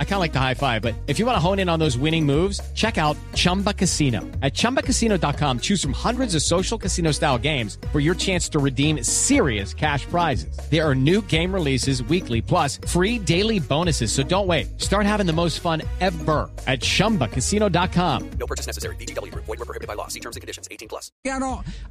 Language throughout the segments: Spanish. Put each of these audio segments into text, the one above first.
I kind of like the high five, but if you want to hone in on those winning moves, check out Chumba Casino. At ChumbaCasino.com, choose from hundreds of social casino style games for your chance to redeem serious cash prizes. There are new game releases weekly, plus free daily bonuses. So don't wait. Start having the most fun ever at ChumbaCasino.com. No purchase necessary. BGW. Void were prohibited by law. See terms and conditions. 18 plus.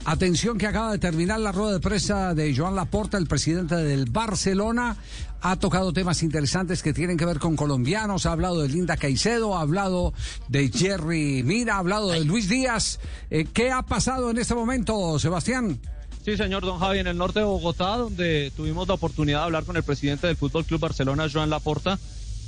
Atención que acaba de terminar la rueda de prensa de Joan Laporta, el presidente del Barcelona. Ha tocado temas interesantes que tienen que ver con colombianos. Ha hablado de Linda Caicedo, ha hablado de Jerry Mira, ha hablado de Luis Díaz. Eh, ¿Qué ha pasado en este momento, Sebastián? Sí, señor Don Javi, en el norte de Bogotá, donde tuvimos la oportunidad de hablar con el presidente del Fútbol Club Barcelona, Joan Laporta,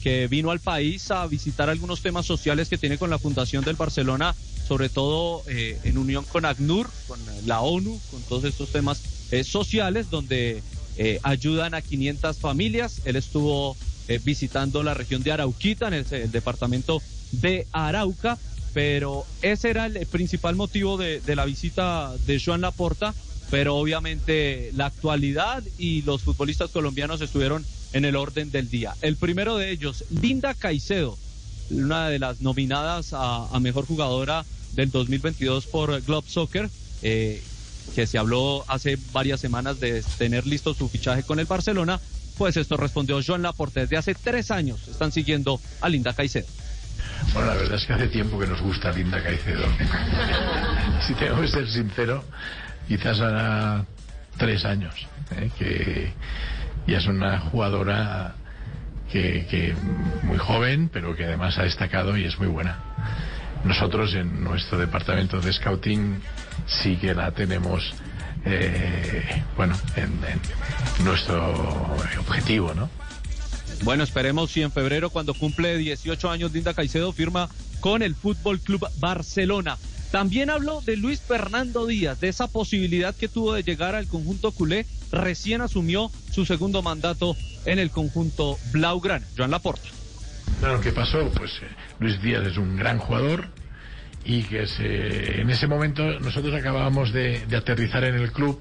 que vino al país a visitar algunos temas sociales que tiene con la Fundación del Barcelona, sobre todo eh, en unión con ACNUR, con la ONU, con todos estos temas eh, sociales, donde eh, ayudan a 500 familias. Él estuvo eh, visitando la región de Arauquita, en el, departamento de Arauca, pero ese era el principal motivo de, la visita de Joan Laporta, pero obviamente la actualidad y los futbolistas colombianos estuvieron en el orden del día. El primero de ellos, Linda Caicedo, una de las nominadas a, mejor jugadora del 2022 por Globe Soccer. Eh, que se habló hace varias semanas de tener listo su fichaje con el Barcelona, pues esto respondió Joan Laporte. Desde hace tres años están siguiendo a Linda Caicedo. Bueno, la verdad es que hace tiempo que nos gusta Linda Caicedo. si tengo que ser sincero, quizás hará tres años, ¿eh? que ya es una jugadora que, que muy joven, pero que además ha destacado y es muy buena. Nosotros en nuestro departamento de scouting sí que la tenemos, eh, bueno, en, nuestro objetivo, ¿no? Bueno, esperemos si en febrero, cuando cumple 18 años, Linda Caicedo firma con el Fútbol Club Barcelona. También habló de Luis Fernando Díaz, de esa posibilidad que tuvo de llegar al conjunto culé. Recién asumió su segundo mandato en el conjunto Blaugrana. Joan Laporta. Bueno, ¿qué pasó? Pues eh, Luis Díaz es un gran jugador y que en ese momento nosotros acabábamos de, aterrizar en el club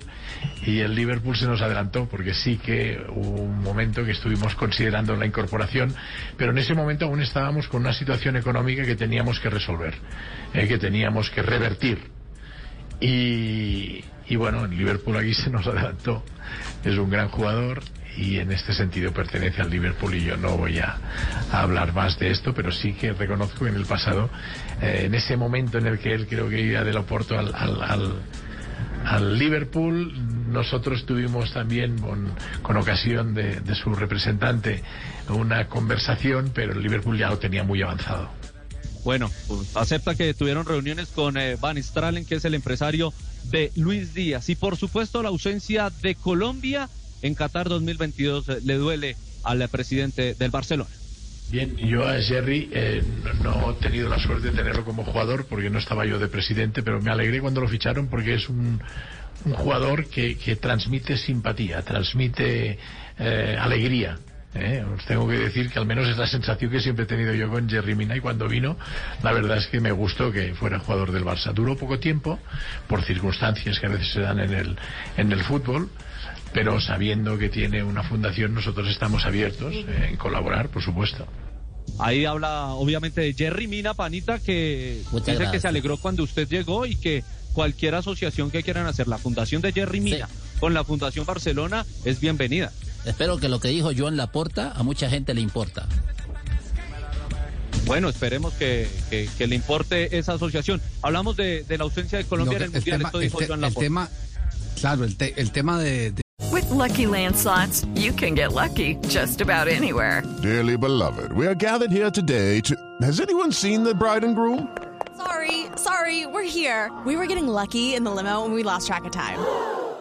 y el Liverpool se nos adelantó porque sí que hubo un momento que estuvimos considerando la incorporación, pero en ese momento aún estábamos con una situación económica que teníamos que resolver, eh, que teníamos que revertir. Y, y bueno, el Liverpool aquí se nos adelantó. Es un gran jugador, y en este sentido pertenece al Liverpool y yo no voy a, hablar más de esto, pero sí que reconozco que en el pasado, eh, en ese momento en el que él creo que iba del Oporto al, al, al, Liverpool, nosotros tuvimos también con, ocasión de, su representante una conversación, pero el Liverpool ya lo tenía muy avanzado. Bueno, acepta que tuvieron reuniones con eh, Van Stralen, que es el empresario de Luis Díaz. Y por supuesto la ausencia de Colombia en Qatar 2022 eh, le duele al presidente del Barcelona. Bien, yo a Jerry eh, no, he tenido la suerte de tenerlo como jugador porque no estaba yo de presidente, pero me alegré cuando lo ficharon porque es un, jugador que, transmite simpatía, transmite eh, alegría. Os tengo que decir que al menos es la sensación que siempre he tenido yo con Jerry Mina y cuando vino, la verdad es que me gustó que fuera jugador del Barça. Duró poco tiempo, por circunstancias que a veces se dan en el, en el fútbol, pero sabiendo que tiene una fundación, nosotros estamos abiertos en colaborar, por supuesto. Ahí habla obviamente de Jerry Mina, Panita, que dice que se alegró cuando usted llegó y que cualquier asociación que quieran hacer, la Fundación de Jerry Mina con la Fundación Barcelona, es bienvenida. Espero que lo que dijo Joan Laporta a mucha gente le importa. Bueno, esperemos que, le importe esa asociación. Hablamos de, la ausencia de Colombia en el, Mundial, esto dijo Joan Laporta. tema, claro, el, el tema de With lucky landslots, you can get lucky just about anywhere. Dearly beloved, we are gathered here today to. Has anyone seen the bride and groom? Sorry, sorry, we're here. We were getting lucky in the limo and we lost track of time.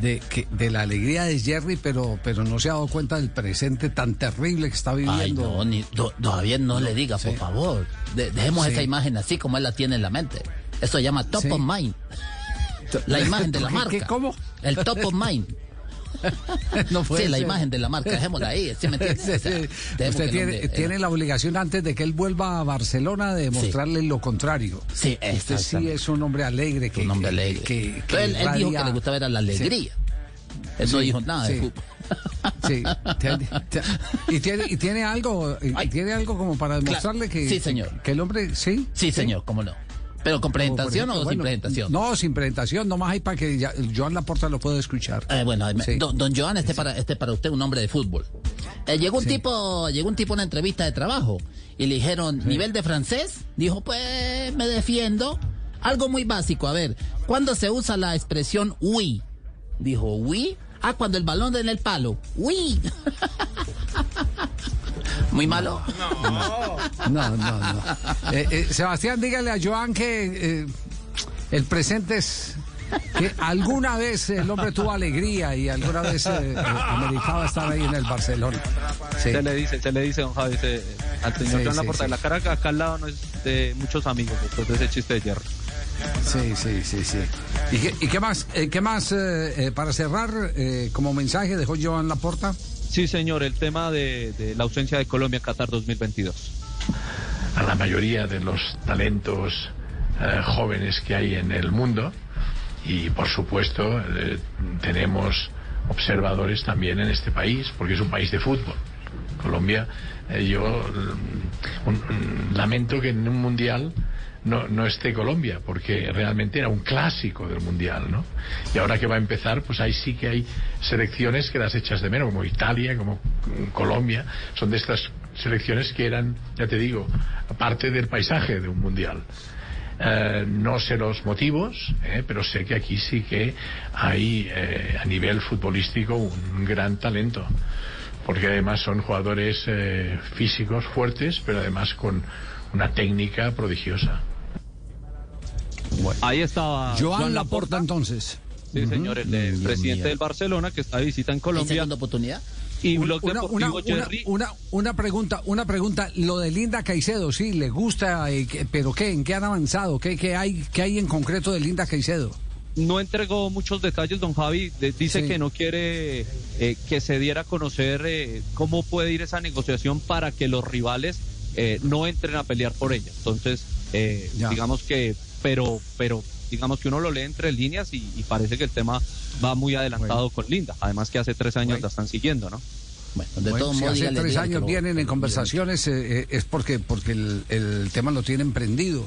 de, que, de la alegría de Jerry, pero, pero no se ha dado cuenta del presente tan terrible que está viviendo. Ay, no, ni, to- todavía no, le diga, por favor. De- dejemos Sí. esa imagen así como él la tiene en la mente. Eso se llama top Sí. of mind. La imagen de la ¿Qué- marca. qué- cómo? El top of mind. No sí, la ser. imagen de la marca, dejémosla ahí, Usted el tiene, la obligación antes de que él vuelva a Barcelona de mostrarle lo contrario. Sí, Usted sí es un hombre alegre. Que, un hombre alegre. que- él, él dijo que le gustaba era la alegría. Él no dijo nada de fútbol. Sí, y tiene y tiene algo y tiene algo como para demostrarle que Sí, señor. que el hombre sí Sí, señor, cómo no. Pero con presentación ejemplo, o sin presentación. No, sin presentación, nomás hay para que ya- Joan Laporta lo pueda escuchar. Eh, bueno, Sí. don, don Joan, este para, este para usted un hombre de fútbol. Eh, llegó un Sí. tipo, llegó un tipo a una entrevista de trabajo y le dijeron, nivel de francés, dijo, pues me defiendo. Algo muy básico, a ver, ¿cuándo se usa la expresión oui? Dijo, oui. Ah, cuando el balón en el palo. Oui. Muy malo. No, no, no. Eh, eh, Sebastián, dígale a Joan que eh, el presente es que alguna vez el hombre tuvo alegría y alguna vez eh, ameritaba estar ahí en el Barcelona. Sí. Se le dice, se le dice, don Javi, se- al señor Sí, Joan Laporta. sí. La cara acá al lado no es de muchos amigos después de ese chiste de Jerry. Sí, sí, sí, sí. ¿Y qué, y qué más, eh, qué más eh, eh, para cerrar eh, como mensaje dejó Joan Laporta? Sí, señor, el tema de, la ausencia de Colombia en Qatar 2022. a la mayoría de los talentos eh, jóvenes que hay en el mundo y por supuesto eh, tenemos observadores también en este país porque es un país de fútbol. Colombia, eh, yo mm, un- lamento que en un mundial no, no esté Colombia, porque realmente era un clásico del mundial, ¿no? Y ahora que va a empezar, pues ahí sí que hay selecciones que las echas de menos, como Italia, como Colombia, son de estas selecciones que eran, ya te digo, parte del paisaje de un mundial. Eh, no sé los motivos, eh, pero sé que aquí sí que hay eh, a nivel futbolístico un gran talento, porque además son jugadores eh, físicos fuertes, pero además con una técnica prodigiosa. Ahí estaba Joan Laporta entonces. Sí, señor, el Dios presidente del Barcelona que está de visita en ¿Hay Colombia. segunda oportunidad? Y Una, una, Deportivo una, una, una pregunta, una pregunta. Lo de Linda Caicedo, sí, le gusta, eh, que- pero ¿qué? ¿En qué han avanzado? ¿Qué, qué hay, qué hay en concreto de Linda Caicedo? No entregó muchos detalles, don Javi. de- dice Sí. que no quiere eh, que se diera a conocer eh, cómo puede ir esa negociación para que los rivales eh, no entren a pelear por ella. Entonces, eh, digamos que, pero, pero, digamos que uno lo lee entre líneas y, y parece que el tema va muy adelantado con Linda. Además que hace tres años Bueno. la están siguiendo, ¿no? Bueno, de Bueno, todos si modos, hace tres años lo- vienen en conversaciones eh, eh, es porque, porque el, el tema lo tienen prendido